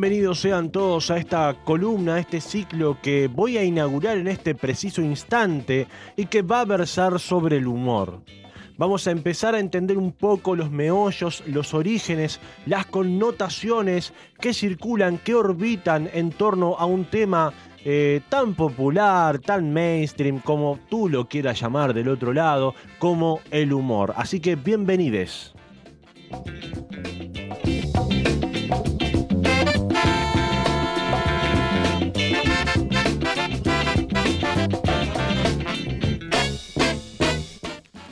Bienvenidos sean todos a esta columna, a este ciclo que voy a inaugurar en este preciso instante y que va a versar sobre el humor. Vamos a empezar a entender un poco los meollos, los orígenes, las connotaciones que circulan, que orbitan en torno a un tema eh, tan popular, tan mainstream, como tú lo quieras llamar del otro lado, como el humor. Así que bienvenides.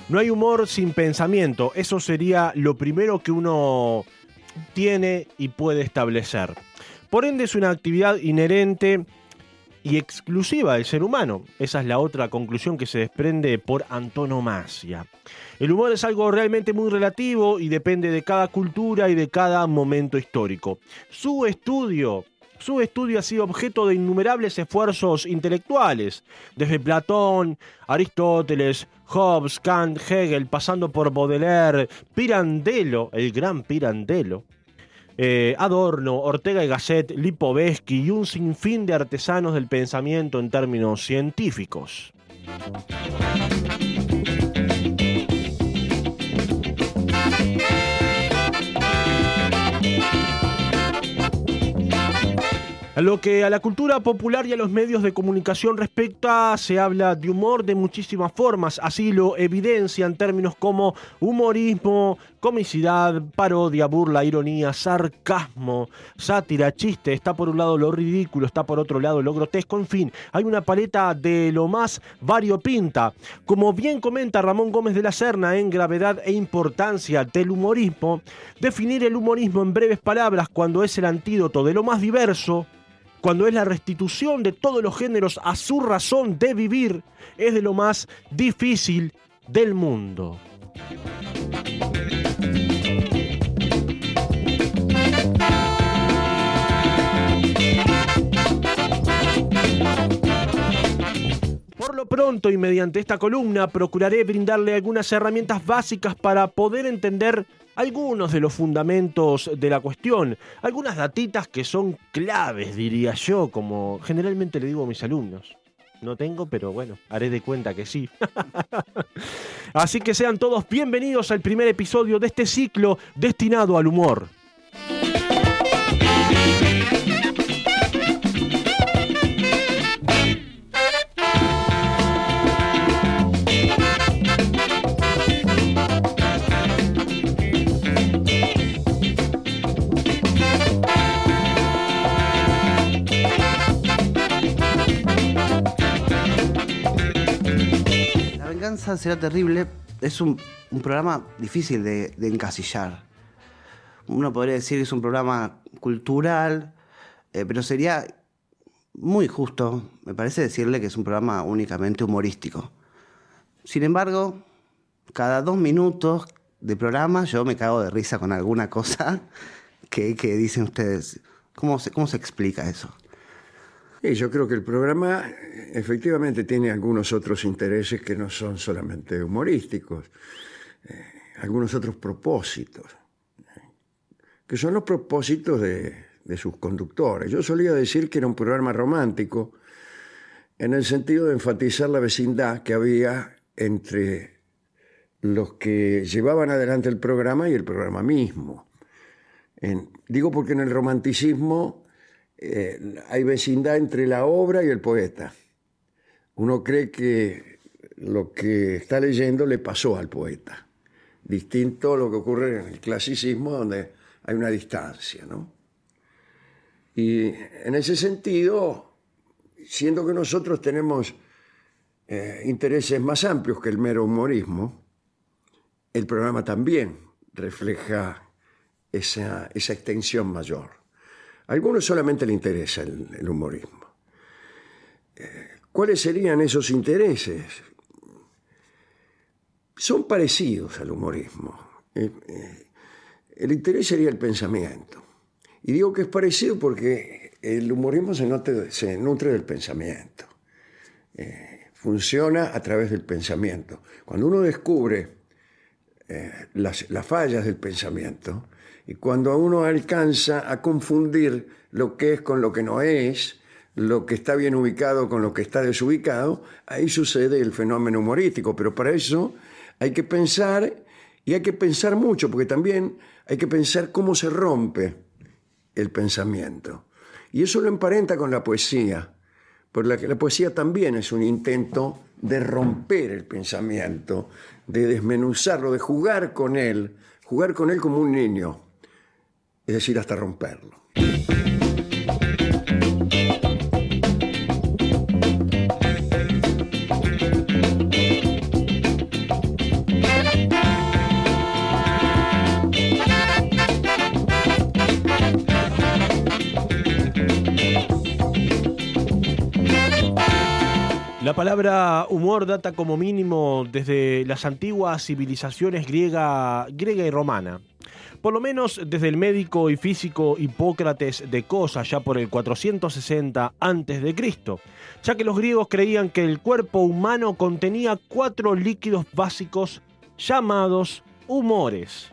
No hay humor sin pensamiento, eso sería lo primero que uno tiene y puede establecer. Por ende es una actividad inherente y exclusiva del ser humano. Esa es la otra conclusión que se desprende por antonomasia. El humor es algo realmente muy relativo y depende de cada cultura y de cada momento histórico. Su estudio su estudio ha sido objeto de innumerables esfuerzos intelectuales, desde Platón, Aristóteles, Hobbes, Kant, Hegel, pasando por Baudelaire, Pirandello, el gran Pirandello, eh, Adorno, Ortega y Gasset, Lipovetsky y un sinfín de artesanos del pensamiento en términos científicos. Lo que a la cultura popular y a los medios de comunicación respecta, se habla de humor de muchísimas formas, así lo evidencian términos como humorismo, comicidad, parodia, burla, ironía, sarcasmo, sátira, chiste, está por un lado lo ridículo, está por otro lado lo grotesco, en fin, hay una paleta de lo más variopinta. Como bien comenta Ramón Gómez de la Serna en Gravedad e Importancia del Humorismo, definir el humorismo en breves palabras cuando es el antídoto de lo más diverso, cuando es la restitución de todos los géneros a su razón de vivir, es de lo más difícil del mundo. Por lo pronto y mediante esta columna procuraré brindarle algunas herramientas básicas para poder entender algunos de los fundamentos de la cuestión, algunas datitas que son claves, diría yo, como generalmente le digo a mis alumnos. No tengo, pero bueno, haré de cuenta que sí. Así que sean todos bienvenidos al primer episodio de este ciclo destinado al humor. Será terrible es un, programa difícil de, encasillar. Uno podría decir que es un programa cultural, eh, pero sería muy justo, me parece decirle que es un programa únicamente humorístico. Sin embargo, cada dos minutos de programa yo me cago de risa con alguna cosa que, dicen ustedes. ¿Cómo cómo se explica eso? Y yo creo que el programa efectivamente tiene algunos otros intereses que no son solamente humorísticos, eh, algunos otros propósitos, que son los propósitos de, de sus conductores. Yo solía decir que era un programa romántico en el sentido de enfatizar la vecindad que había entre los que llevaban adelante el programa y el programa mismo. digo porque en el romanticismo eh, hay vecindad entre la obra y el poeta. Uno cree que lo que está leyendo le pasó al poeta. Distinto a lo que ocurre en el clasicismo, donde hay una distancia. ¿no? Y en ese sentido, siendo que nosotros tenemos eh, intereses más amplios que el mero humorismo, el programa también refleja esa extensión mayor. Algunos solamente le interesa el, humorismo. Eh, ¿Cuáles serían esos intereses? Son parecidos al humorismo. Eh, eh, el interés sería el pensamiento. Y digo que es parecido porque el humorismo se, nutre del pensamiento. funciona a través del pensamiento. Cuando uno descubre las fallas del pensamiento, Y cuando uno alcanza a confundir lo que es con lo que no es, lo que está bien ubicado con lo que está desubicado, ahí sucede el fenómeno humorístico. Pero para eso hay que pensar, y hay que pensar mucho, porque también hay que pensar cómo se rompe el pensamiento. Y eso lo emparenta con la poesía, porque la, poesía también es un intento de romper el pensamiento, de desmenuzarlo, de jugar con él, jugar con él como un niño, es decir, hasta romperlo. La palabra humor data como mínimo desde las antiguas civilizaciones griega, griega y romana. Por lo menos desde el médico y físico Hipócrates de Cosa, ya por el 460 a.C., ya que los griegos creían que el cuerpo humano contenía cuatro líquidos básicos llamados humores.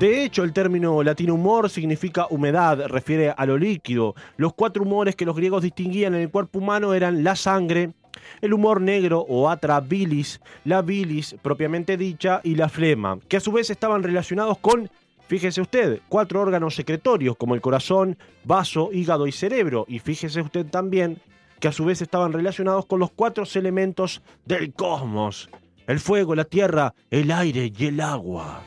De hecho, el término latino humor significa humedad, refiere a lo líquido. Los cuatro humores que los griegos distinguían en el cuerpo humano eran la sangre, el humor negro o atra bilis, la bilis propiamente dicha y la flema, que a su vez estaban relacionados con, fíjese usted, cuatro órganos secretorios como el corazón, vaso, hígado y cerebro. Y fíjese usted también que a su vez estaban relacionados con los cuatro elementos del cosmos, el fuego, la tierra, el aire y el agua.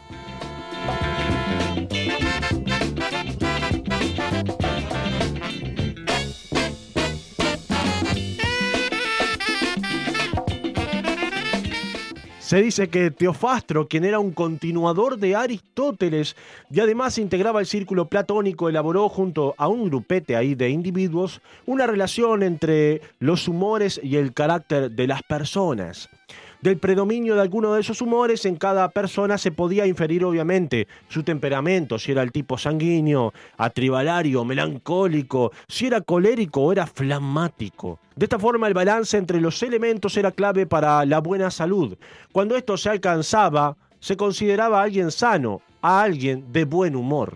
Se dice que Teofastro, quien era un continuador de Aristóteles y además integraba el círculo platónico, elaboró junto a un grupete ahí de individuos una relación entre los humores y el carácter de las personas del predominio de alguno de esos humores en cada persona se podía inferir obviamente su temperamento, si era el tipo sanguíneo, atribalario, melancólico, si era colérico o era flamático. De esta forma el balance entre los elementos era clave para la buena salud. Cuando esto se alcanzaba, se consideraba a alguien sano, a alguien de buen humor.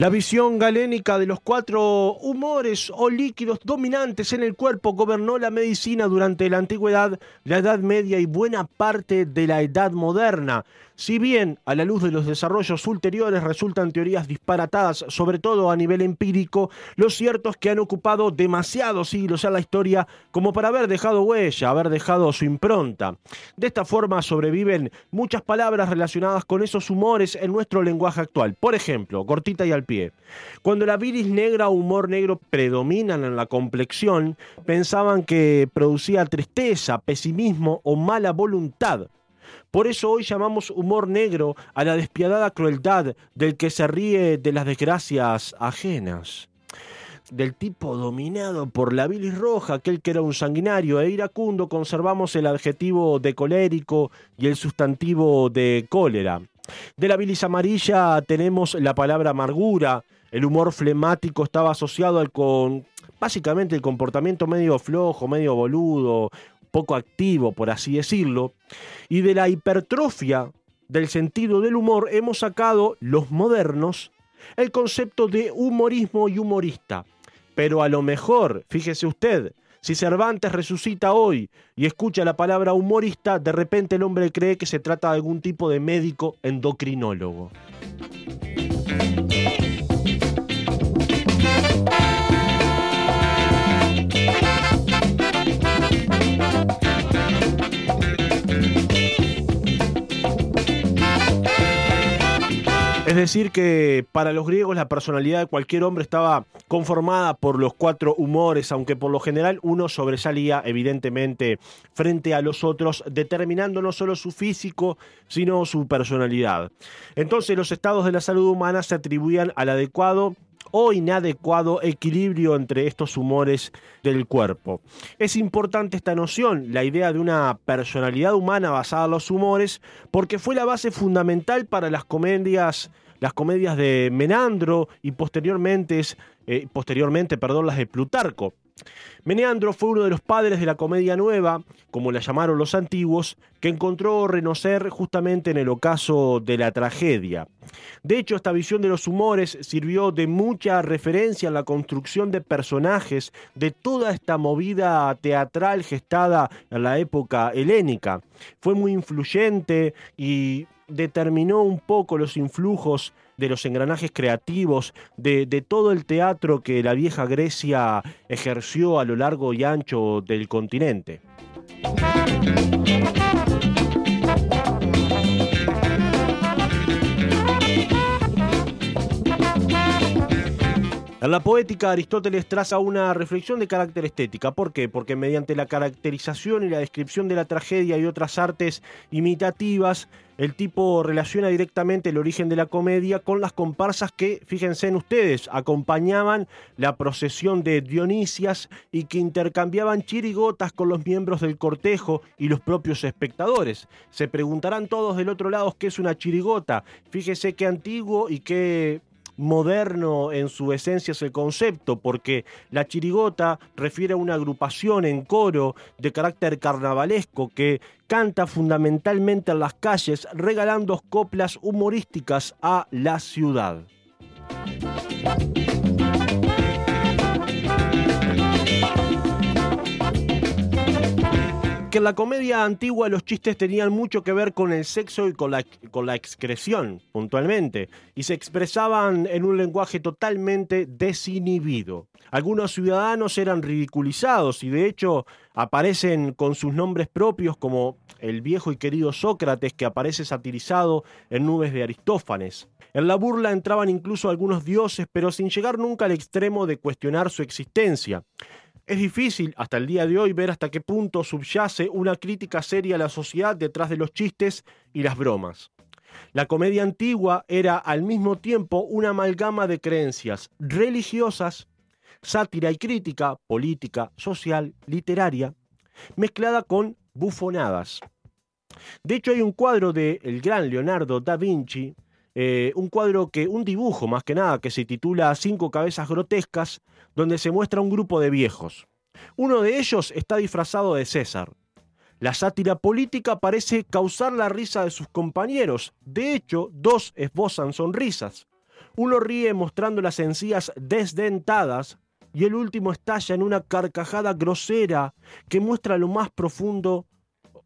La visión galénica de los cuatro humores o líquidos dominantes en el cuerpo gobernó la medicina durante la antigüedad, la Edad Media y buena parte de la Edad Moderna. Si bien a la luz de los desarrollos ulteriores resultan teorías disparatadas, sobre todo a nivel empírico, lo cierto es que han ocupado demasiados siglos en la historia como para haber dejado huella, haber dejado su impronta. De esta forma sobreviven muchas palabras relacionadas con esos humores en nuestro lenguaje actual. Por ejemplo, cortita y al Cuando la viris negra o humor negro predominan en la complexión, pensaban que producía tristeza, pesimismo o mala voluntad. Por eso hoy llamamos humor negro a la despiadada crueldad del que se ríe de las desgracias ajenas. Del tipo dominado por la bilis roja, aquel que era un sanguinario e iracundo, conservamos el adjetivo de colérico y el sustantivo de cólera. De la bilis amarilla tenemos la palabra amargura. El humor flemático estaba asociado al con básicamente el comportamiento medio flojo, medio boludo, poco activo, por así decirlo, y de la hipertrofia del sentido del humor hemos sacado los modernos el concepto de humorismo y humorista. Pero a lo mejor, fíjese usted, si Cervantes resucita hoy y escucha la palabra humorista, de repente el hombre cree que se trata de algún tipo de médico endocrinólogo. Es decir, que para los griegos la personalidad de cualquier hombre estaba conformada por los cuatro humores, aunque por lo general uno sobresalía evidentemente frente a los otros, determinando no solo su físico, sino su personalidad. Entonces los estados de la salud humana se atribuían al adecuado o inadecuado equilibrio entre estos humores del cuerpo. Es importante esta noción, la idea de una personalidad humana basada en los humores, porque fue la base fundamental para las comedias las comedias de Menandro y posteriormente, eh, posteriormente perdón, las de Plutarco. Meneandro fue uno de los padres de la comedia nueva, como la llamaron los antiguos, que encontró renocer justamente en el ocaso de la tragedia. De hecho, esta visión de los humores sirvió de mucha referencia en la construcción de personajes de toda esta movida teatral gestada en la época helénica. Fue muy influyente y determinó un poco los influjos de los engranajes creativos, de, de, todo el teatro que la vieja Grecia ejerció a lo largo y ancho del continente. En la poética, Aristóteles traza una reflexión de carácter estética. ¿Por qué? Porque mediante la caracterización y la descripción de la tragedia y otras artes imitativas, el tipo relaciona directamente el origen de la comedia con las comparsas que, fíjense en ustedes, acompañaban la procesión de Dionisias y que intercambiaban chirigotas con los miembros del cortejo y los propios espectadores. Se preguntarán todos del otro lado qué es una chirigota. Fíjese qué antiguo y qué moderno en su esencia es el concepto, porque la chirigota refiere a una agrupación en coro de carácter carnavalesco que canta fundamentalmente en las calles regalando coplas humorísticas a la ciudad. Que en la comedia antigua los chistes tenían mucho que ver con el sexo y con la, con la excreción, puntualmente, y se expresaban en un lenguaje totalmente desinhibido. Algunos ciudadanos eran ridiculizados y de hecho aparecen con sus nombres propios como el viejo y querido Sócrates que aparece satirizado en nubes de Aristófanes. En la burla entraban incluso algunos dioses, pero sin llegar nunca al extremo de cuestionar su existencia. Es difícil hasta el día de hoy ver hasta qué punto subyace una crítica seria a la sociedad detrás de los chistes y las bromas. La comedia antigua era al mismo tiempo una amalgama de creencias religiosas, sátira y crítica, política, social, literaria, mezclada con bufonadas. De hecho, hay un cuadro de el gran Leonardo da Vinci, eh, un cuadro que, un dibujo más que nada, que se titula Cinco cabezas grotescas, donde se muestra un grupo de viejos. Uno de ellos está disfrazado de César. La sátira política parece causar la risa de sus compañeros. De hecho, dos esbozan sonrisas. Uno ríe mostrando las encías desdentadas y el último estalla en una carcajada grosera que muestra lo más profundo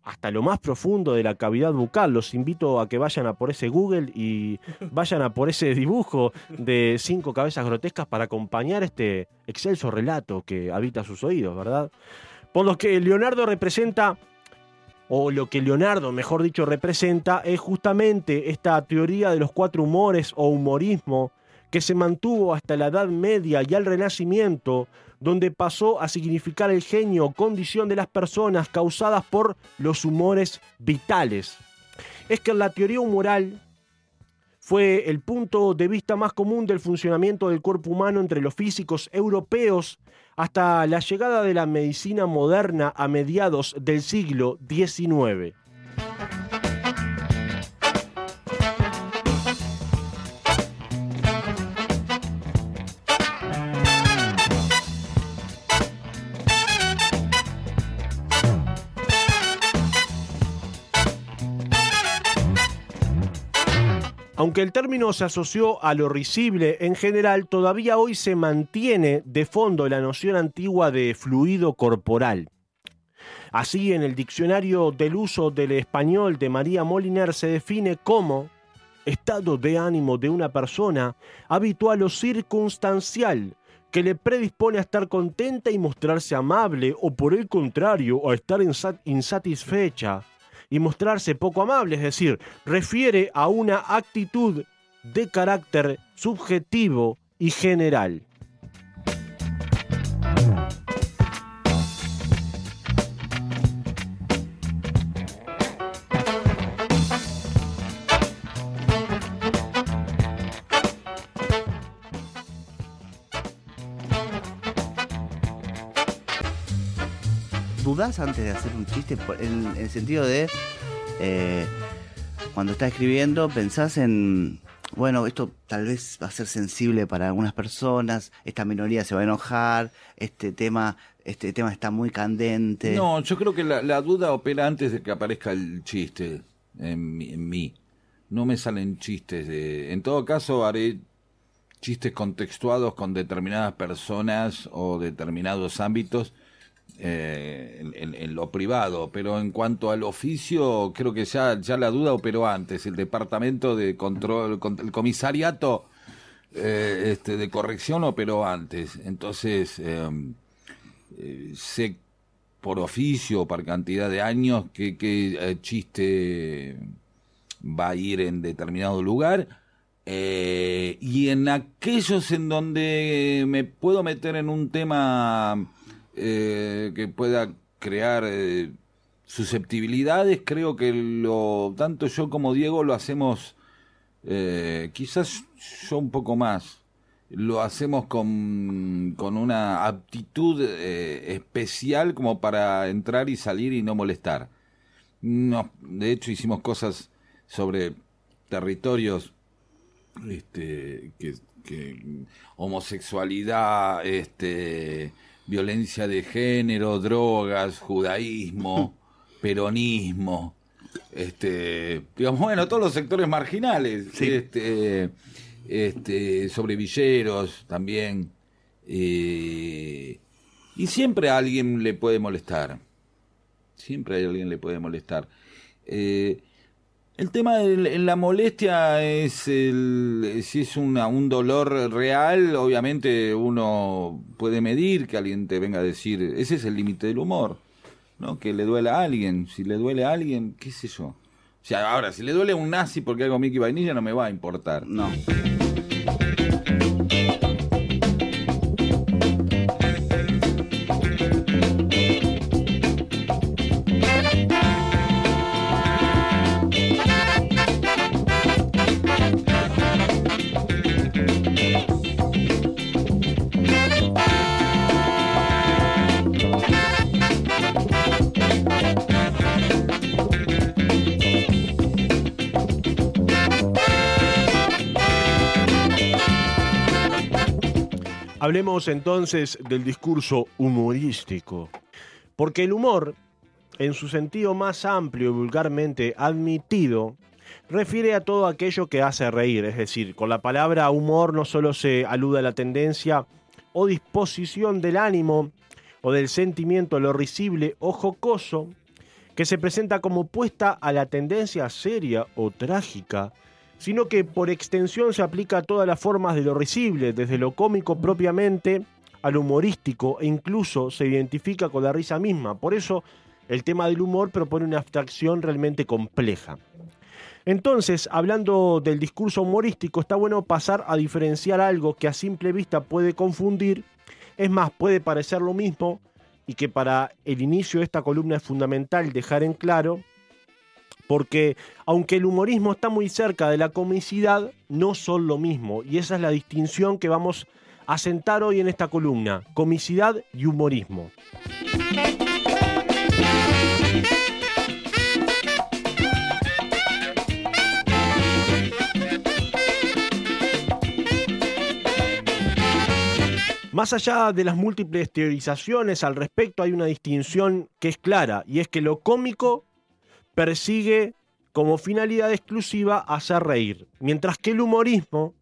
hasta lo más profundo de la cavidad bucal. Los invito a que vayan a por ese Google y vayan a por ese dibujo de cinco cabezas grotescas para acompañar este excelso relato que habita sus oídos, ¿verdad? Por lo que Leonardo representa, o lo que Leonardo, mejor dicho, representa, es justamente esta teoría de los cuatro humores o humorismo que se mantuvo hasta la Edad Media y al Renacimiento, donde pasó a significar el genio, condición de las personas causadas por los humores vitales. Es que la teoría humoral fue el punto de vista más común del funcionamiento del cuerpo humano entre los físicos europeos hasta la llegada de la medicina moderna a mediados del siglo XIX. Aunque el término se asoció a lo risible en general, todavía hoy se mantiene de fondo la noción antigua de fluido corporal. Así, en el diccionario del uso del español de María Moliner se define como estado de ánimo de una persona habitual o circunstancial que le predispone a estar contenta y mostrarse amable o por el contrario a estar insatisfecha y mostrarse poco amable, es decir, refiere a una actitud de carácter subjetivo y general. ¿Dudás antes de hacer un chiste? En, el sentido de. Eh, cuando estás escribiendo, pensás en. bueno, esto tal vez va a ser sensible para algunas personas, esta minoría se va a enojar, este tema, este tema está muy candente. No, yo creo que la, duda opera antes de que aparezca el chiste en, en mí. No me salen chistes de... En todo caso, haré chistes contextuados con determinadas personas o determinados ámbitos eh, en, lo privado, pero en cuanto al oficio, creo que ya, ya la duda operó antes. El departamento de control, con- el comisariato eh, este, de corrección operó antes. Entonces, eh, eh, sé por oficio, por cantidad de años, qué eh, chiste va a ir en determinado lugar. Y en aquellos en donde me puedo meter en un tema eh, que pueda crear eh, susceptibilidades, creo que lo tanto yo como Diego lo hacemos, eh, quizás yo un poco más, lo hacemos con, con una aptitud especial como para entrar y salir y no molestar. No, de hecho hicimos cosas sobre territorios este, que, que homosexualidad, este, violencia de género, drogas, judaísmo, peronismo, este, digamos, bueno, todos los sectores marginales, este, este, sobre villeros también, eh, y siempre a alguien le puede molestar, siempre a alguien le puede molestar. Eh, el tema de la molestia es el, si es una, un dolor real, obviamente uno puede medir que alguien te venga a decir, ese es el límite del humor, ¿no? Que le duele a alguien, si le duele a alguien, qué sé yo. O sea, ahora, si le duele a un nazi porque hago Mickey Vainilla no me va a importar. No. Hablemos entonces del discurso humorístico. Porque el humor, en su sentido más amplio y vulgarmente admitido, refiere a todo aquello que hace reír. Es decir, con la palabra humor no solo se alude a la tendencia o disposición del ánimo o del sentimiento lo risible o jocoso, que se presenta como opuesta a la tendencia seria o trágica, sino que por extensión se aplica a todas las formas de lo risible, desde lo cómico propiamente a lo humorístico e incluso se identifica con la risa misma. Por eso el tema del humor propone una abstracción realmente compleja. Entonces, hablando del discurso humorístico, está bueno pasar a diferenciar algo que a simple vista puede confundir, es más, puede parecer lo mismo, y que para el inicio de esta columna es fundamental dejar en claro, porque aunque el humorismo está muy cerca de la comicidad, no son lo mismo, y esa es la distinción que vamos a sentar hoy en esta columna, comicidad y humorismo. Más allá de las múltiples teorizaciones al respecto, hay una distinción que es clara, y es que lo cómico persigue como finalidad exclusiva hacer reír, mientras que el humorismo,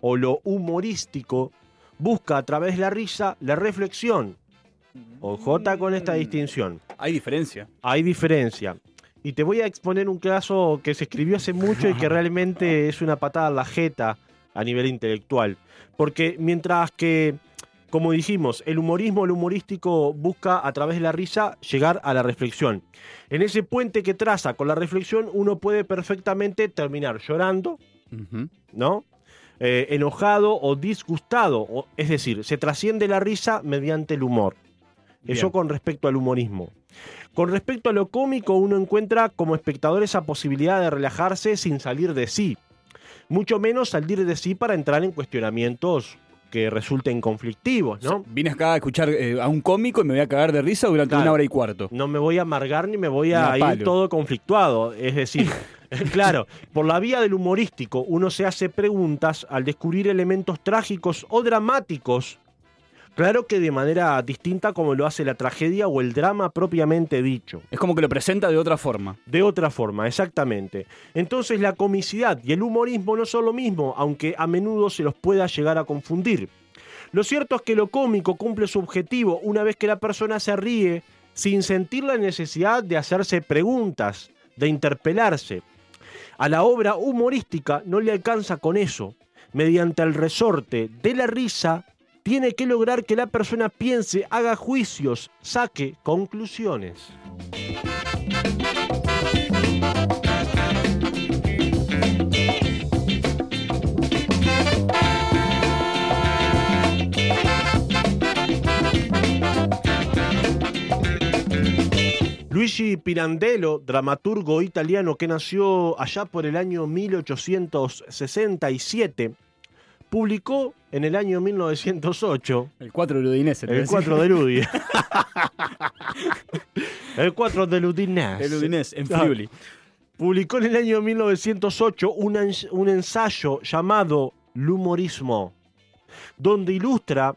o lo humorístico, busca a través de la risa la reflexión. Ojota con esta distinción. Hay diferencia. Hay diferencia. Y te voy a exponer un caso que se escribió hace mucho y que realmente es una patada en la jeta a nivel intelectual. Porque mientras que, como dijimos, el humorismo, el humorístico busca a través de la risa llegar a la reflexión. En ese puente que traza con la reflexión uno puede perfectamente terminar llorando. ¿no? Eh, enojado o disgustado. o- es decir, se trasciende la risa mediante el humor. Eso con respecto al humorismo. Con respecto a lo cómico, uno encuentra como espectador esa posibilidad de relajarse sin salir de sí. Mucho menos salir de sí para entrar en cuestionamientos que resulten conflictivos, ¿no? Vine acá a escuchar eh, a un cómico y me voy a cagar de risa durante Claro. una hora y cuarto. No me voy a amargar ni me voy a a ir palo. todo conflictuado. Es decir, claro, por la vía del humorístico uno se hace preguntas al descubrir elementos trágicos o dramáticos. Claro que de manera distinta como lo hace la tragedia o el drama propiamente dicho. Es como que lo presenta de otra forma. De otra forma, exactamente. Entonces la comicidad y el humorismo no son lo mismo, aunque a menudo se los pueda llegar a confundir. Lo cierto es que lo cómico cumple su objetivo una vez que la persona se ríe sin sentir la necesidad de hacerse preguntas, de interpelarse. A la obra humorística no le alcanza con eso. Mediante el resorte de la risa, tiene que lograr que la persona piense, haga juicios, saque conclusiones. Luigi Pirandello, dramaturgo italiano que nació allá por el año 1867, publicó en el año 1908 El 4 de Udinese. te el decía. 4 de Ludi. el 4 de Ludinés. El Udinese, en Friuli. Publicó en el año 1908 un, un ensayo llamado L'humorismo, donde ilustra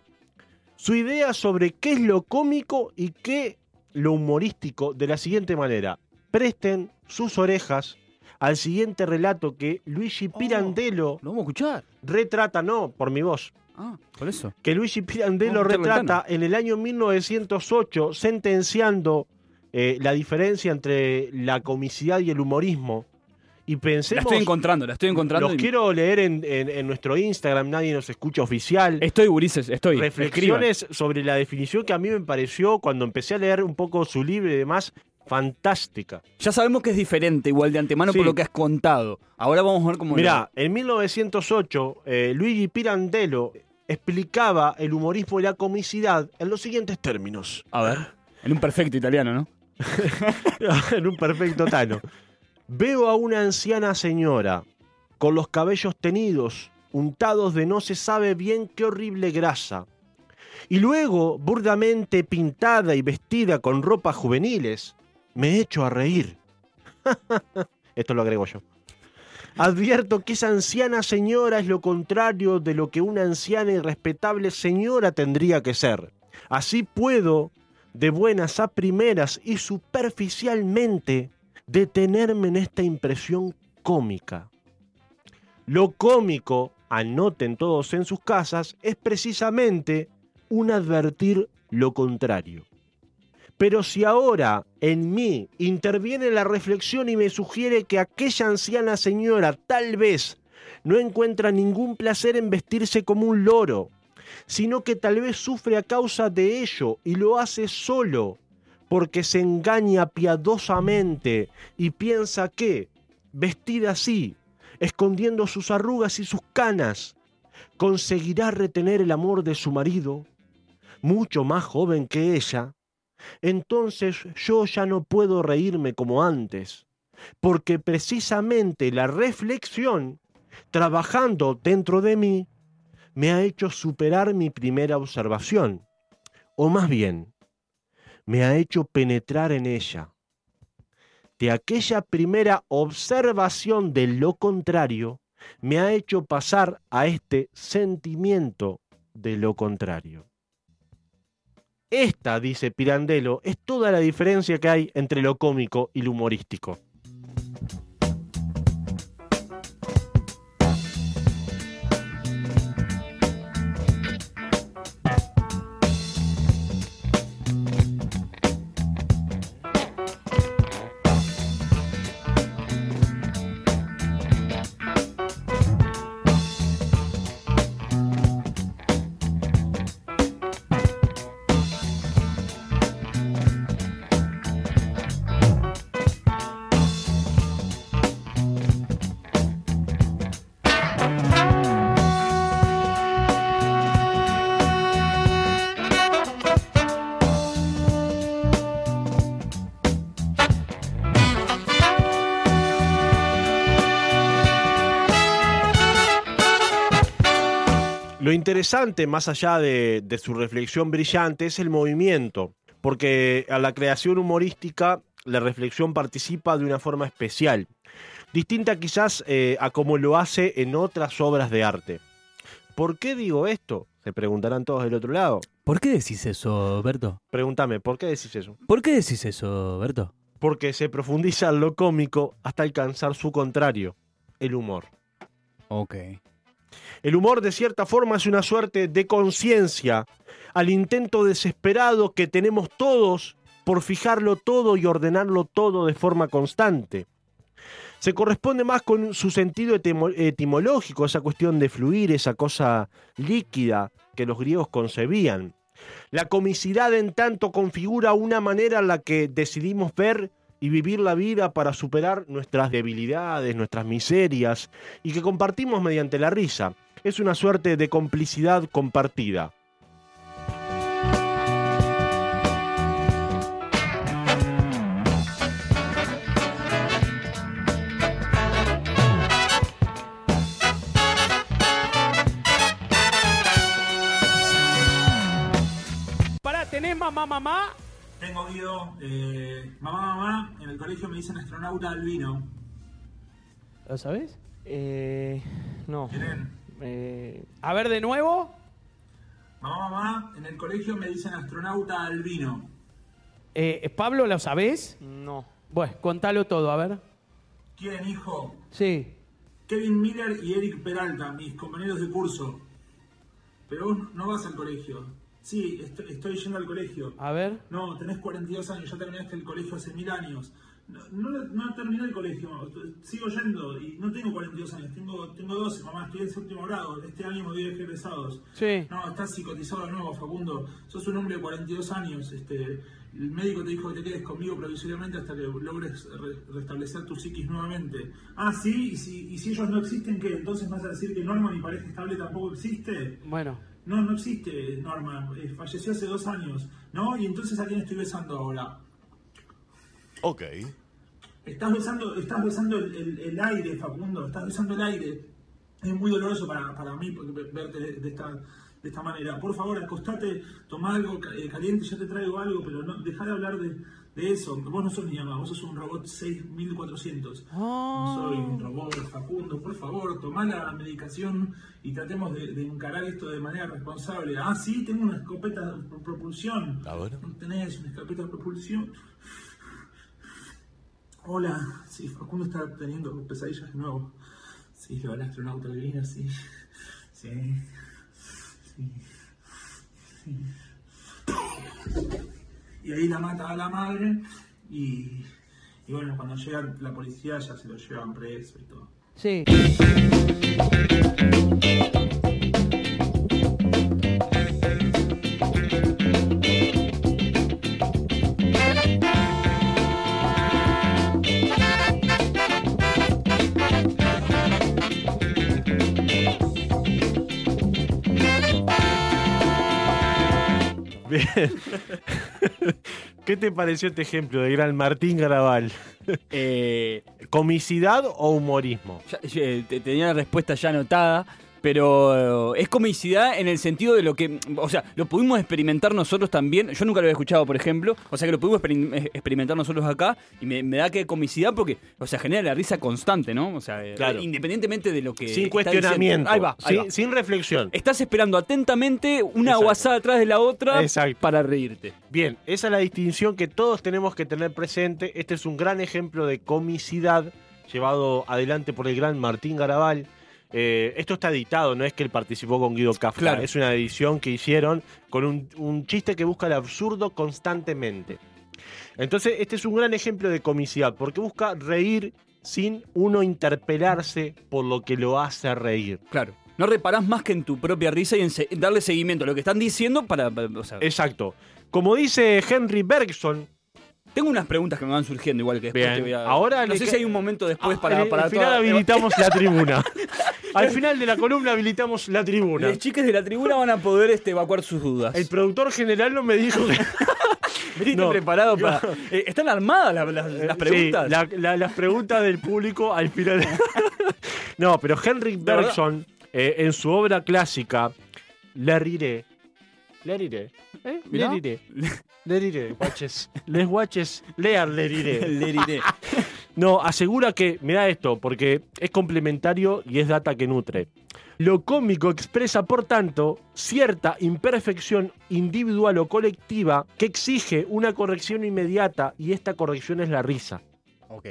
su idea sobre qué es lo cómico y qué lo humorístico de la siguiente manera. Presten sus orejas al siguiente relato que Luigi Pirandello Lo vamos a escuchar. retrata, no, por mi voz, Ah, por eso. que Luigi Pirandello retrata en el año 1908, sentenciando eh, la diferencia entre la comicidad y el humorismo. Y La pensemos, estoy encontrando, la estoy encontrando. los y- quiero leer en, en- en nuestro Instagram, nadie nos escucha oficial. Estoy, Gurises, estoy. Escriban. reflexiones sobre la definición que a mí me pareció cuando empecé a leer un poco su libro y demás, fantástica. Ya sabemos que es diferente, igual de antemano, Sí. por lo que has contado. Ahora vamos a ver cómo. Mirá, en 1908, eh, Luigi Pirandello explicaba el humorismo y la comicidad en los siguientes términos. A ver. En un perfecto italiano, ¿no? en un perfecto tano. Veo a una anciana señora con los cabellos tenidos, untados de no se sabe bien qué horrible grasa. Y luego, burdamente pintada y vestida con ropas juveniles, me echo a reír. Esto lo agrego yo. Advierto que esa anciana señora es lo contrario de lo que una anciana y respetable señora tendría que ser. Así puedo, de buenas a primeras y superficialmente, detenerme en esta impresión cómica. Lo cómico, anoten todos en sus casas, es precisamente un advertir lo contrario. Pero si ahora en mí interviene la reflexión y me sugiere que aquella anciana señora tal vez no encuentra ningún placer en vestirse como un loro, sino que tal vez sufre a causa de ello y lo hace solo, porque se engaña piadosamente y piensa que, vestida así, escondiendo sus arrugas y sus canas, conseguirá retener el amor de su marido, mucho más joven que ella, entonces yo ya no puedo reírme como antes, porque precisamente la reflexión, trabajando dentro de mí, me ha hecho superar mi primera observación, o más bien, me ha hecho penetrar en ella. De aquella primera observación de lo contrario, me ha hecho pasar a este sentimiento de lo contrario. Esta, dice Pirandello, es toda la diferencia que hay entre lo cómico y lo humorístico. Interesante, más allá de, de su reflexión brillante, es el movimiento, porque a la creación humorística la reflexión participa de una forma especial, distinta quizás eh, a como lo hace en otras obras de arte. ¿Por qué digo esto? Se preguntarán todos del otro lado. ¿Por qué decís eso, Berto? Pregúntame, ¿por qué decís eso? ¿Por qué decís eso, Berto? Porque se profundiza en lo cómico hasta alcanzar su contrario, el humor. Ok. El humor de cierta forma es una suerte de conciencia al intento desesperado que tenemos todos por fijarlo todo y ordenarlo todo de forma constante. Se corresponde más con su sentido etimo- etimológico, esa cuestión de fluir, esa cosa líquida que los griegos concebían. La comicidad en tanto configura una manera en la que decidimos ver y vivir la vida para superar nuestras debilidades, nuestras miserias, y que compartimos mediante la risa. Es una suerte de complicidad compartida. ¿tenés mamá, mamá? Tengo Guido, eh, mamá, mamá, en el colegio me dicen astronauta albino. ¿Lo sabés? Eh, no. Eh, A ver de nuevo. Mamá, mamá, en el colegio me dicen astronauta albino. Eh, Pablo, ¿lo sabés? no. Bueno, contalo todo, a ver. ¿Quién, hijo? Sí. Kevin Miller y Eric Peralta, mis compañeros de curso. Pero vos no vas al colegio. Sí, est- estoy yendo al colegio. A ver. No, tenés 42 años, ya terminaste el colegio hace mil años. No, no, no terminé el colegio, sigo yendo y no tengo 42 años, tengo, tengo 12, mamá, estoy en séptimo grado, este año me voy de egresados. Sí. No, estás psicotizado de nuevo, Facundo. Sos un hombre de 42 años. Este, el médico te dijo que te quedes conmigo provisoriamente hasta que logres re- restablecer tu psiquis nuevamente. Ah, sí, y si, y si ellos no existen, ¿qué? Entonces vas a decir que Norma, mi pareja estable, tampoco existe. Bueno. No, no existe Norma. Eh, falleció hace dos años. ¿No? Y entonces a quién estoy besando ahora. Ok. Estás besando, estás besando el, el- el aire, Facundo, estás besando el aire. Es muy doloroso para, para mí verte de, de esta, de esta manera. Por favor, acostate, toma algo eh, caliente, ya te traigo algo, pero no, deja de hablar de, de eso. Vos no sos mi mamá, vos sos un robot 6400. No soy un robot, Facundo, por favor, toma la medicación y tratemos de, de encarar esto de manera responsable. Ah, sí, tengo una escopeta de pro- propulsión. Ah, bueno. ¿No tenés una escopeta de propulsión? Hola, sí, Facundo está teniendo pesadillas de nuevo. Sí, lo del astronauta divino, sí. Sí. Sí. Sí. Y ahí la mata a la madre y, y bueno, cuando llega la policía ya se lo llevan preso y todo. Sí. Bien. ¿Qué te pareció este ejemplo de gran Martín Garabal? Eh, ¿Comicidad o humorismo? ya- ya, eh, te- tenía la respuesta ya anotada, pero eh, es comicidad en el sentido de lo que, o sea, lo pudimos experimentar nosotros también. Yo nunca lo había escuchado, por ejemplo, o sea que lo pudimos eh, experimentar nosotros acá y me, me da que comicidad porque, o sea, genera la risa constante, ¿no? O sea, eh, Claro. independientemente de lo que Sin cuestionamiento. Ahí va, ahí sin, va. sin reflexión. Estás esperando atentamente una Exacto. guasada atrás de la otra Exacto. para reírte. Bien, esa es la distinción que todos tenemos que tener presente. Este es un gran ejemplo de comicidad llevado adelante por el gran Martín Garabal. Eh, esto está editado, no es que él participó con Guido Kafka. Claro. Es una edición que hicieron con un, un chiste que busca el absurdo constantemente. Entonces, este es un gran ejemplo de comicidad, porque busca reír sin uno interpelarse por lo que lo hace reír. Claro. No reparás más que en tu propia risa y en se- darle seguimiento a lo que están diciendo para. para- o sea, Exacto. Como dice Henry Bergson, tengo unas preguntas que me van surgiendo, igual que después Bien. te voy a. Ahora no sé si hay un momento después Ah, para. al- para al final toda- habilitamos la tribuna. Al final de la columna habilitamos la tribuna. Los chiques de la tribuna van a poder este, evacuar sus dudas. El productor general no me dijo que. Veniste no. preparado para. Eh, ¿Están armadas las, preguntas? Sí, la- la- las preguntas del público al final. no, pero Henrik. Bergson, eh, en su obra clásica, le riré. Le riré. ¿eh? Mirá. riré. Le riré, guaches. Les guaches, lean le riré. Le diré. No, asegura que, mira esto, porque es complementario y es data que nutre. Lo cómico expresa, por tanto, cierta imperfección individual o colectiva que exige una corrección inmediata y esta corrección es la risa. Ok.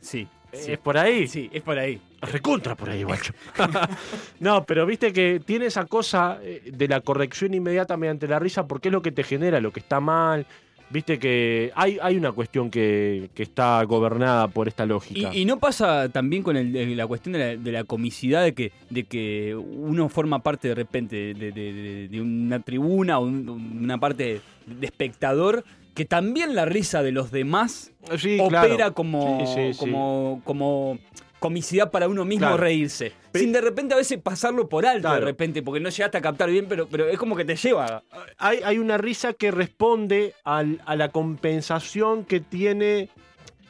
Sí. Sí. ¿Es por ahí? Sí, es por ahí. Recontra por ahí, guacho. no, pero viste que tiene esa cosa eh, de la corrección inmediata mediante la risa porque es lo que te genera, lo que está mal. Viste que hay, hay una cuestión que, que está gobernada por esta lógica. Y, y no pasa también con el- la cuestión de la, de la comicidad de que, de que uno forma parte de repente de, de- de- de una tribuna o un- una parte de espectador que también la risa de los demás Sí, opera claro. como, Sí, sí, sí. como, como comicidad para uno mismo Claro. reírse. Sin de repente a veces pasarlo por alto de repente, porque no llegaste a captar bien, pero, pero es como que te lleva. hay, hay una risa que responde al- a la compensación que tiene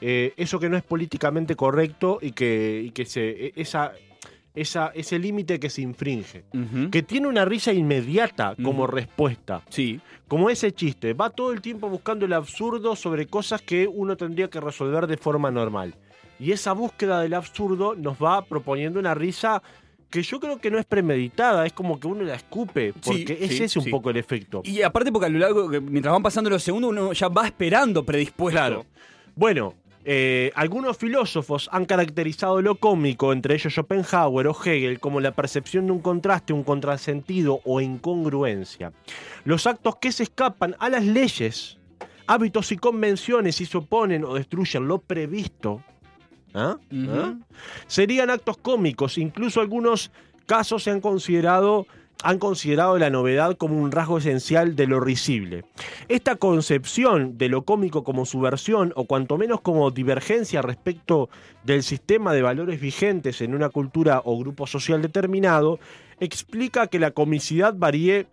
eh, eso que no es políticamente correcto y que, y que se, e- esa, esa, ese límite que se infringe. Que tiene una risa inmediata como respuesta. Sí. Como ese chiste. Va todo el tiempo buscando el absurdo sobre cosas que uno tendría que resolver de forma normal. Y esa búsqueda del absurdo nos va proponiendo una risa que yo creo que no es premeditada, es como que uno la escupe, Sí, porque es sí, ese un sí. poco el efecto. Y aparte porque a lo largo, mientras van pasando los segundos, uno ya va esperando predispuesto. Claro. Bueno, eh, algunos filósofos han caracterizado lo cómico, entre ellos Schopenhauer o Hegel, como la percepción de un contraste, un contrasentido o incongruencia. Los actos que se escapan a las leyes, hábitos y convenciones y se oponen o destruyen lo previsto, ¿ah? ¿Ah? serían actos cómicos. Incluso algunos casos se han considerado han considerado la novedad como un rasgo esencial de lo risible. Esta concepción de lo cómico como subversión o cuanto menos como divergencia respecto del sistema de valores vigentes en una cultura o grupo social determinado, explica que la comicidad varíe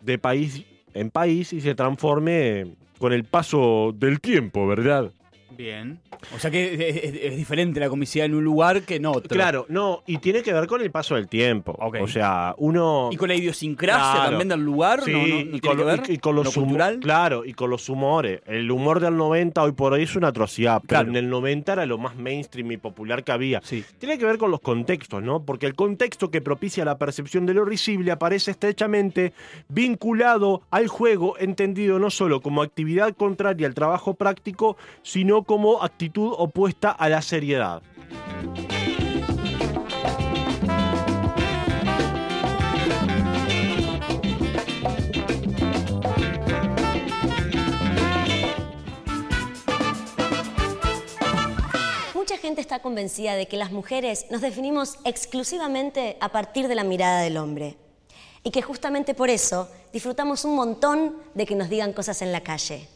de país en país y se transforme con el paso del tiempo, ¿verdad? Bien. O sea que es, es- es diferente la comicidad en un lugar que en otro. Claro, no, y tiene que ver con el paso del tiempo. O sea, uno... Y con la idiosincrasia Claro. también del lugar, Sí, ¿no, no- no y, tiene con que lo- ver? y- y con los ¿Lo cultural? Claro, y con los humores. El humor del 90 hoy por hoy es una atrocidad, pero Claro. en el 90 era lo más mainstream y popular que había. Sí. Tiene que ver con los contextos, ¿no? Porque el contexto que propicia la percepción de lo risible aparece estrechamente vinculado al juego, entendido no solo como actividad contraria al trabajo práctico, sino como actitud opuesta a la seriedad. Mucha gente está convencida de que las mujeres nos definimos exclusivamente a partir de la mirada del hombre. Y que justamente por eso disfrutamos un montón de que nos digan cosas en la calle.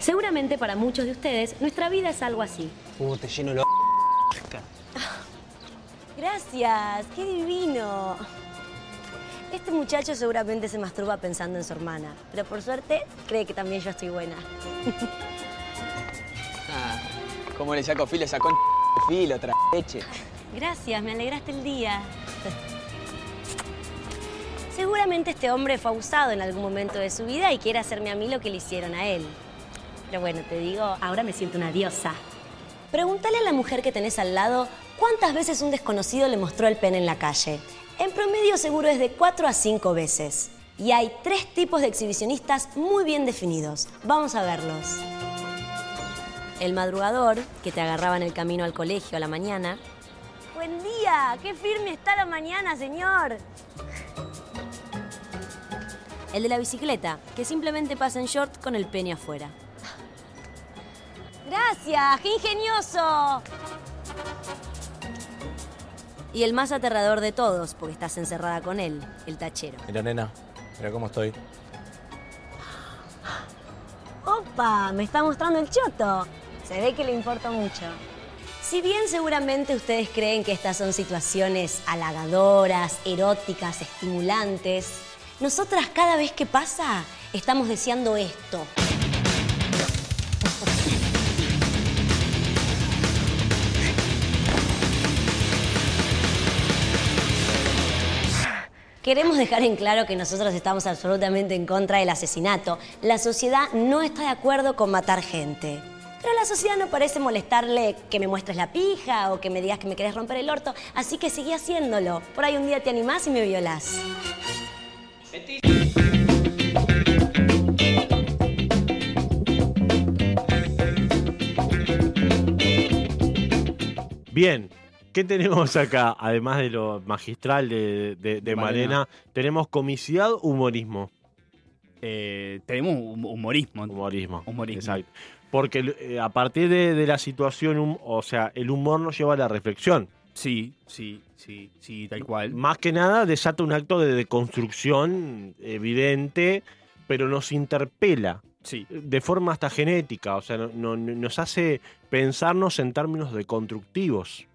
Seguramente para muchos de ustedes nuestra vida es algo así. Uh, te lleno lo... Gracias, qué divino. Este muchacho seguramente se masturba pensando en su hermana, pero por suerte cree que también yo estoy buena. Ah, ¿Cómo le saco filo? Sacó filo, otra leche. Gracias, me alegraste el día. Seguramente este hombre fue abusado en algún momento de su vida y quiere hacerme a mí lo que le hicieron a él. Pero bueno, te digo, ahora me siento una diosa. Pregúntale a la mujer que tenés al lado cuántas veces un desconocido le mostró el pene en la calle. En promedio seguro es de 4 a 5 veces. Y hay tres tipos de exhibicionistas muy bien definidos. Vamos a verlos. El madrugador, que te agarraba en el camino al colegio a la mañana. Buen día, qué firme está la mañana, señor. El de la bicicleta, que simplemente pasa en short con el pene afuera. Gracias, qué ingenioso. Y el más aterrador de todos, porque estás encerrada con él, el tachero. Mira, nena, mira cómo estoy. ¡Opa! Me está mostrando el choto. Se ve que le importa mucho. Si bien seguramente ustedes creen que estas son situaciones halagadoras, eróticas, estimulantes, nosotras cada vez que pasa estamos deseando esto. Queremos dejar en claro que nosotros estamos absolutamente en contra del asesinato. La sociedad no está de acuerdo con matar gente. Pero la sociedad no parece molestarle que me muestres la pija o que me digas que me querés romper el orto, así que seguí haciéndolo. Por ahí un día te animás y me violás. Bien, ¿qué tenemos acá? Además de lo magistral de, de- de Malena. Tenemos comicidad, humorismo. Eh, tenemos hum- humorismo. Humorismo. Humorismo. Exacto. Porque eh, a partir de, de la situación, hum- o sea, el humor nos lleva a la reflexión. Sí, sí, sí, sí, tal cual. Más que nada desata un acto de deconstrucción evidente, pero nos interpela. Sí. De forma hasta genética, o sea, no- no- nos hace pensarnos en términos deconstructivos.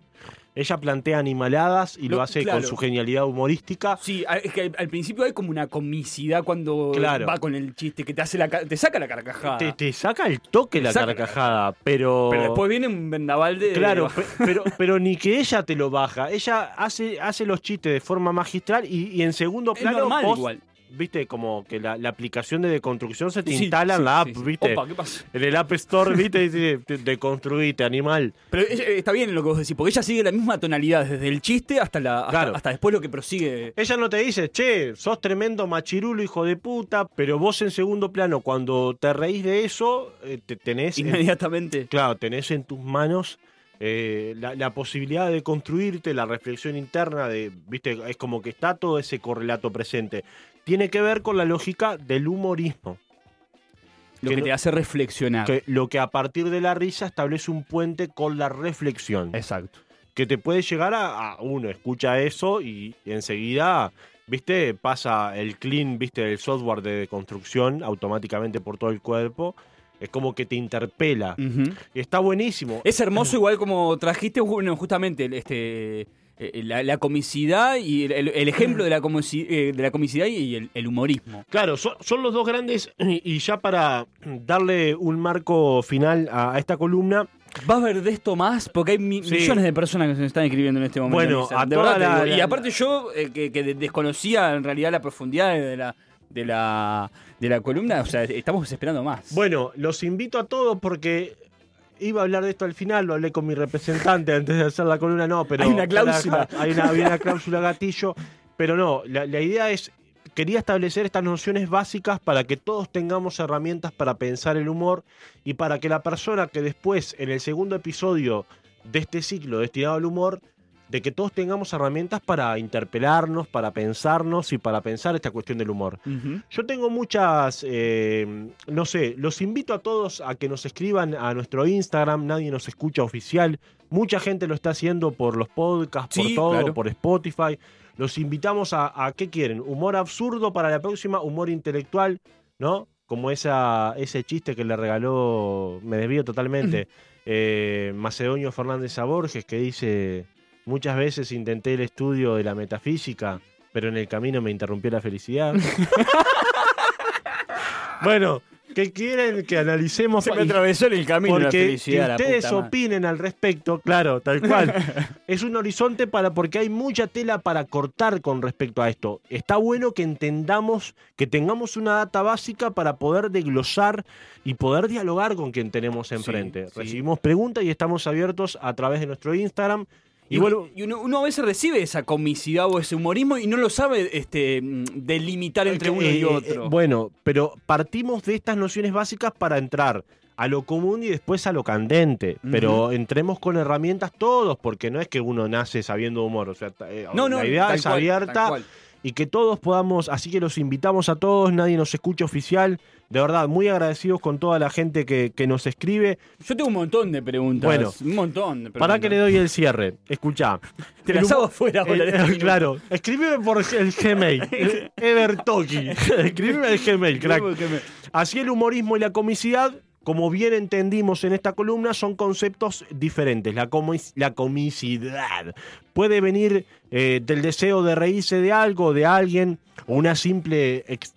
Ella plantea animaladas y lo, Lo- hace claro. con su genialidad humorística. Sí, es que al- al principio hay como una comicidad cuando Claro. va con el chiste, que te hace la te saca la carcajada. Te, te saca el toque Te la carcajada, pero... Pero después viene un vendaval de. Claro, de- pero, pero ni que ella te lo baja. Ella hace, hace los chistes de forma magistral y, y en segundo Es plano normal igual. Viste, como que la, la aplicación de deconstrucción se te Sí, instala sí, en la app, sí, viste. Opa, ¿qué pasa? En el App Store, viste, dice, "Te- deconstruite, animal. Pero ella- eh, está bien lo que vos decís, porque ella sigue la misma tonalidad desde el chiste hasta, la, hasta, Claro. hasta después lo que prosigue. Ella no te dice, che, sos tremendo machirulo, hijo de puta, pero vos en segundo plano, cuando te reís de eso, eh, te tenés... en- Inmediatamente. Claro, tenés en tus manos eh, la, la posibilidad de construirte, la reflexión interna, de, viste, es como que está todo ese correlato presente. Tiene que ver con la lógica del humorismo. Lo que te hace reflexionar. Que, lo que a partir de la risa establece un puente con la reflexión. Exacto. Que te puede llegar a, a uno, escucha eso y enseguida, viste, pasa el clean, viste, del software de construcción automáticamente por todo el cuerpo. Es como que te interpela. Ujú. Y está buenísimo. Es hermoso igual como trajiste bueno, justamente el- este eh, la, la comicidad y el, ejemplo de la, comici- eh, de la comicidad y el, el humorismo. Claro, son, son los dos grandes y ya para darle un marco final a, a esta columna, ¿Va a haber de esto más? Porque hay mi- Sí. millones de personas que se están escribiendo en este momento. Bueno, a de verdad la- digo. Y aparte yo, eh, que, que desconocía en realidad la profundidad de la, de la, de la columna, o sea, estamos esperando más. bueno, los invito a todos porque iba a hablar de esto al final, lo hablé con mi representante antes de hacer la columna, no, pero... Hay una cláusula. Hay una, cláusula gatillo, pero no, la, la idea es, quería establecer estas nociones básicas para que todos tengamos herramientas para pensar el humor y para que la persona que después, en el segundo episodio de este ciclo destinado al humor, de que todos tengamos herramientas para interpelarnos, para pensarnos y para pensar esta cuestión del humor. Yo tengo muchas, eh, no sé, los invito a todos a que nos escriban a nuestro Instagram, nadie nos escucha oficial, mucha gente lo está haciendo por los podcasts, por todo, claro. por Spotify. Los invitamos a, a, ¿qué quieren? Humor absurdo para la próxima, humor intelectual, ¿no? Como esa, ese chiste que le regaló, me desvío totalmente, eh, Macedonio Fernández a Borges, que dice, muchas veces intenté el estudio de la metafísica, pero en el camino me interrumpió la felicidad. bueno, ¿qué quieren que analicemos? Se me atravesó en el camino la porque felicidad. la que ustedes madre. opinen al respecto, claro, tal cual. es un horizonte para porque hay mucha tela para cortar con respecto a esto. Está bueno que entendamos, que tengamos una data básica para poder desglosar y poder dialogar con quien tenemos enfrente. sí. Recibimos preguntas y estamos abiertos a través de nuestro Instagram. Y, Y, vuelvo, y uno, uno a veces recibe esa comicidad o ese humorismo y no lo sabe este, delimitar entre uno y Eh, otro. eh, bueno, pero partimos de estas nociones básicas para entrar a lo común y después a lo candente. Pero entremos con herramientas todos, porque no es que uno nace sabiendo humor. O sea, eh, no, no, la idea tal es cual, abierta. Y que todos podamos. Así que los invitamos a todos, nadie nos escucha oficial. De verdad, muy agradecidos con toda la gente que, que nos escribe. Yo tengo un montón de preguntas. Bueno, un montón de preguntas. Para que le doy el cierre. Escuchá. Te las hago afuera claro, escríbeme por el Gmail. Evertoki. escríbeme el Gmail, crack. Así el humorismo y la comicidad, como bien entendimos en esta columna, son conceptos diferentes. La, comis- la comicidad puede venir eh, del deseo de reírse de algo, de alguien, o una simple ex-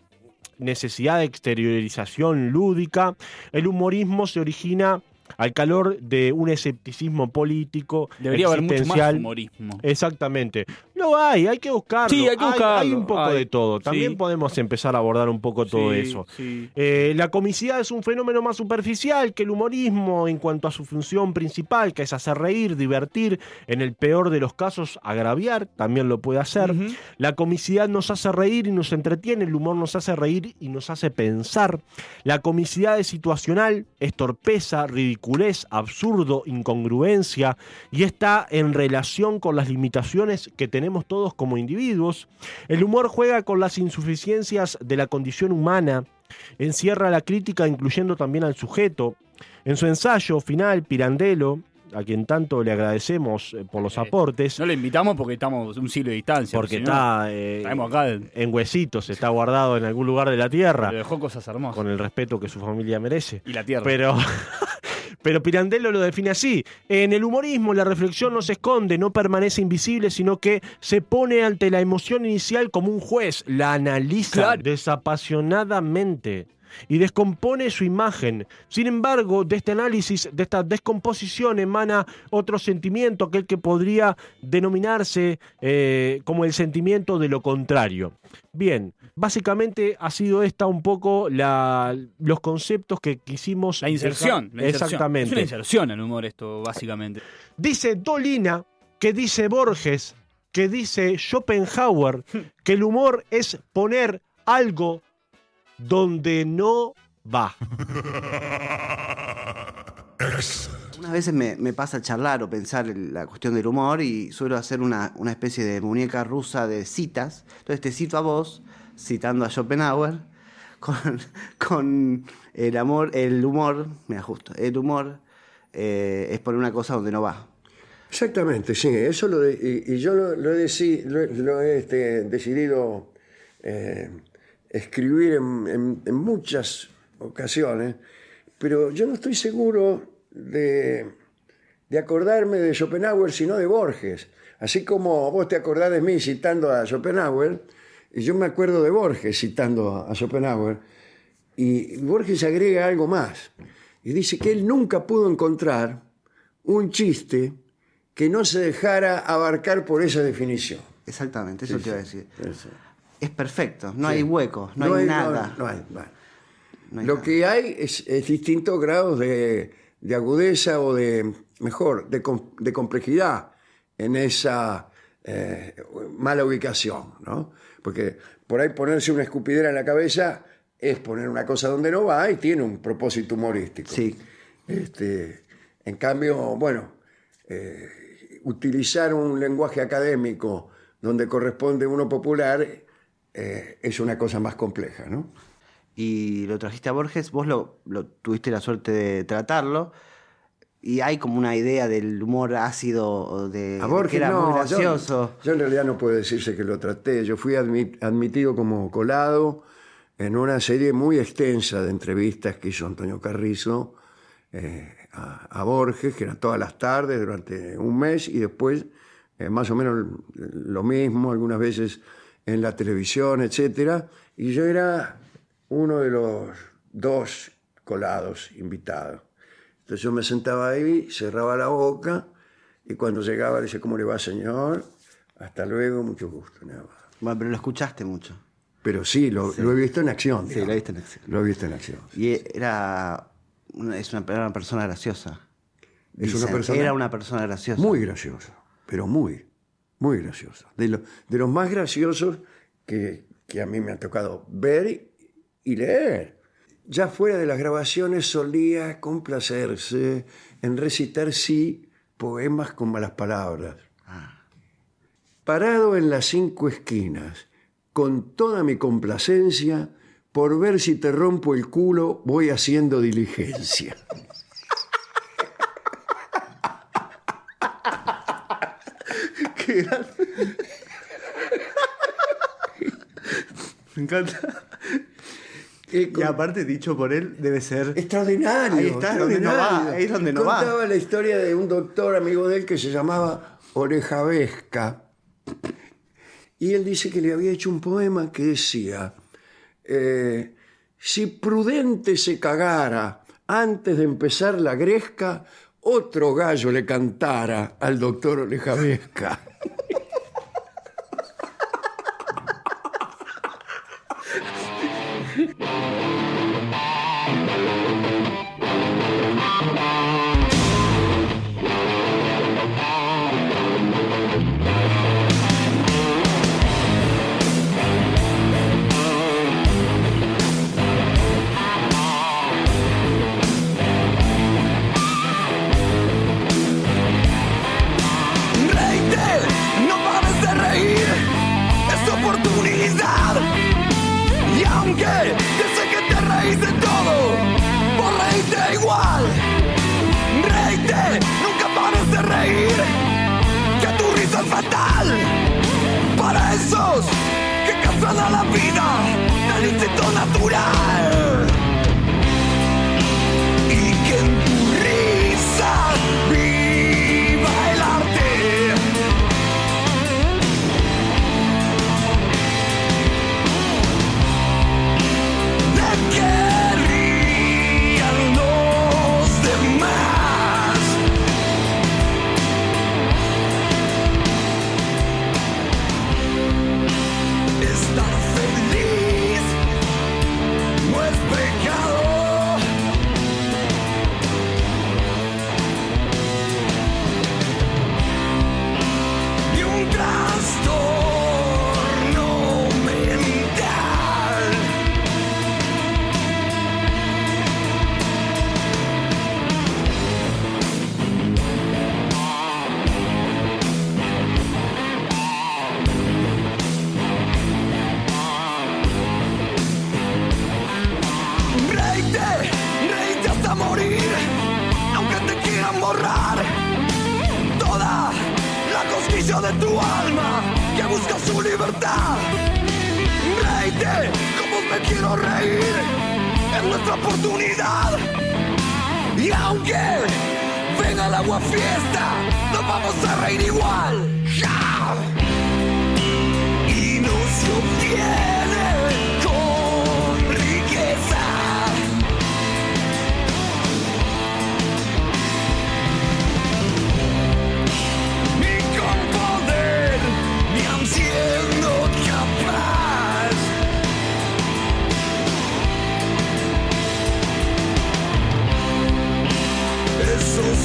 necesidad de exteriorización lúdica. El humorismo se origina al calor de un escepticismo político, Debería haber mucho más humorismo. Exactamente. Lo hay, hay que buscarlo. Sí, hay que buscarlo. Hay un poco Hay. de todo. También Sí. podemos empezar a abordar un poco todo Sí, eso. sí. Eh, la comicidad es un fenómeno más superficial que el humorismo en cuanto a su función principal, que es hacer reír, divertir, en el peor de los casos agraviar, también lo puede hacer. La comicidad nos hace reír y nos entretiene, el humor nos hace reír y nos hace pensar. La comicidad es situacional, es torpeza, ridiculez, absurdo, incongruencia y está en relación con las limitaciones que tenemos todos como individuos. El humor juega con las insuficiencias de la condición humana, encierra la crítica incluyendo también al sujeto. En su ensayo final, Pirandello, a quien tanto le agradecemos eh, por los aportes, No le invitamos porque estamos un siglo de distancia. porque está eh, en huesitos, está guardado en algún lugar de la tierra, le dejó cosas hermosas. con el respeto que su familia merece. Y la tierra. Pero, pero Pirandello lo define así. En el humorismo la reflexión no se esconde, no permanece invisible, sino que se pone ante la emoción inicial como un juez, la analiza Claro. desapasionadamente y descompone su imagen. Sin embargo, de este análisis, de esta descomposición, emana otro sentimiento, aquel que podría denominarse eh, como el sentimiento de lo contrario. Bien, básicamente ha sido esta un poco la, los conceptos que quisimos... la inserción. la inserción. Exactamente. Es una inserción el humor esto, básicamente. Dice Dolina, que dice Borges, que dice Schopenhauer, que el humor es poner algo donde no va. Unas veces me, me pasa charlar o pensar en la cuestión del humor y suelo hacer una, una especie de muñeca rusa de citas. Entonces te cito a vos, citando a Schopenhauer, con, con el amor, el humor, me ajusto, el humor eh, es poner una cosa donde no va. Exactamente, sí. Eso lo de- y, y yo lo, lo he, deci- lo, lo he, este, decidido eh, escribir en, en- en muchas ocasiones, pero yo no estoy seguro de, de acordarme de Schopenhauer, sino de Borges. Así como vos te acordás de mí citando a Schopenhauer, y yo me acuerdo de Borges citando a Schopenhauer, y Borges agrega algo más, y dice que él nunca pudo encontrar un chiste que no se dejara abarcar por esa definición. Exactamente, eso te iba a decir. Es perfecto, no hay huecos, no, hay, nada. no hay, bueno. no hay Lo nada. que hay es, es distintos grados de, de agudeza o de, mejor, de, de complejidad en esa eh, mala ubicación, ¿no? Porque por ahí ponerse una escupidera en la cabeza es poner una cosa donde no va y tiene un propósito humorístico. Sí. Este, en cambio, bueno, eh, utilizar un lenguaje académico donde corresponde uno popular eh, es una cosa más compleja, ¿no? y lo trajiste a Borges, vos lo, lo tuviste la suerte de tratarlo. Y hay como una idea del humor ácido de A Borges que era no, muy gracioso. Yo, en realidad no puedo decirse que lo traté. Yo fui admi- admitido como colado en una serie muy extensa de entrevistas que hizo Antonio Carrizo eh, a, a Borges, que eran todas las tardes durante un mes, y después eh, más o menos lo mismo, algunas veces en la televisión, etcétera. Y yo era uno de los dos colados invitados. Entonces yo me sentaba ahí, cerraba la boca y cuando llegaba le decía, ¿cómo le va, señor? Hasta luego, mucho gusto. nada más. Bueno, pero lo escuchaste mucho. Pero sí, lo, lo he visto en acción. Sí, digamos. lo viste en acción. Lo he visto en acción. Y era una, es una, persona graciosa. Es una Dicen, persona- Era una persona graciosa. Muy gracioso, pero muy, muy gracioso. De, lo- de los más graciosos que, que a mí me ha tocado ver y leer. Ya fuera de las grabaciones solía complacerse en recitar, sí, poemas con malas palabras. Parado en las cinco esquinas, con toda mi complacencia, por ver si te rompo el culo, voy haciendo diligencia. Me encanta. Eh, Y aparte, dicho por él, debe ser. Extraordinario. Ahí está, donde no va, extraordinario. ahí es donde no va. Contaba la historia de un doctor amigo de él que se llamaba Oreja Vesca. Y él dice que le había hecho un poema que decía: eh, Si prudente se cagara antes de empezar la gresca, otro gallo le cantara al doctor Oreja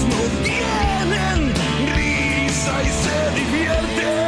no tienen risa y se divierten.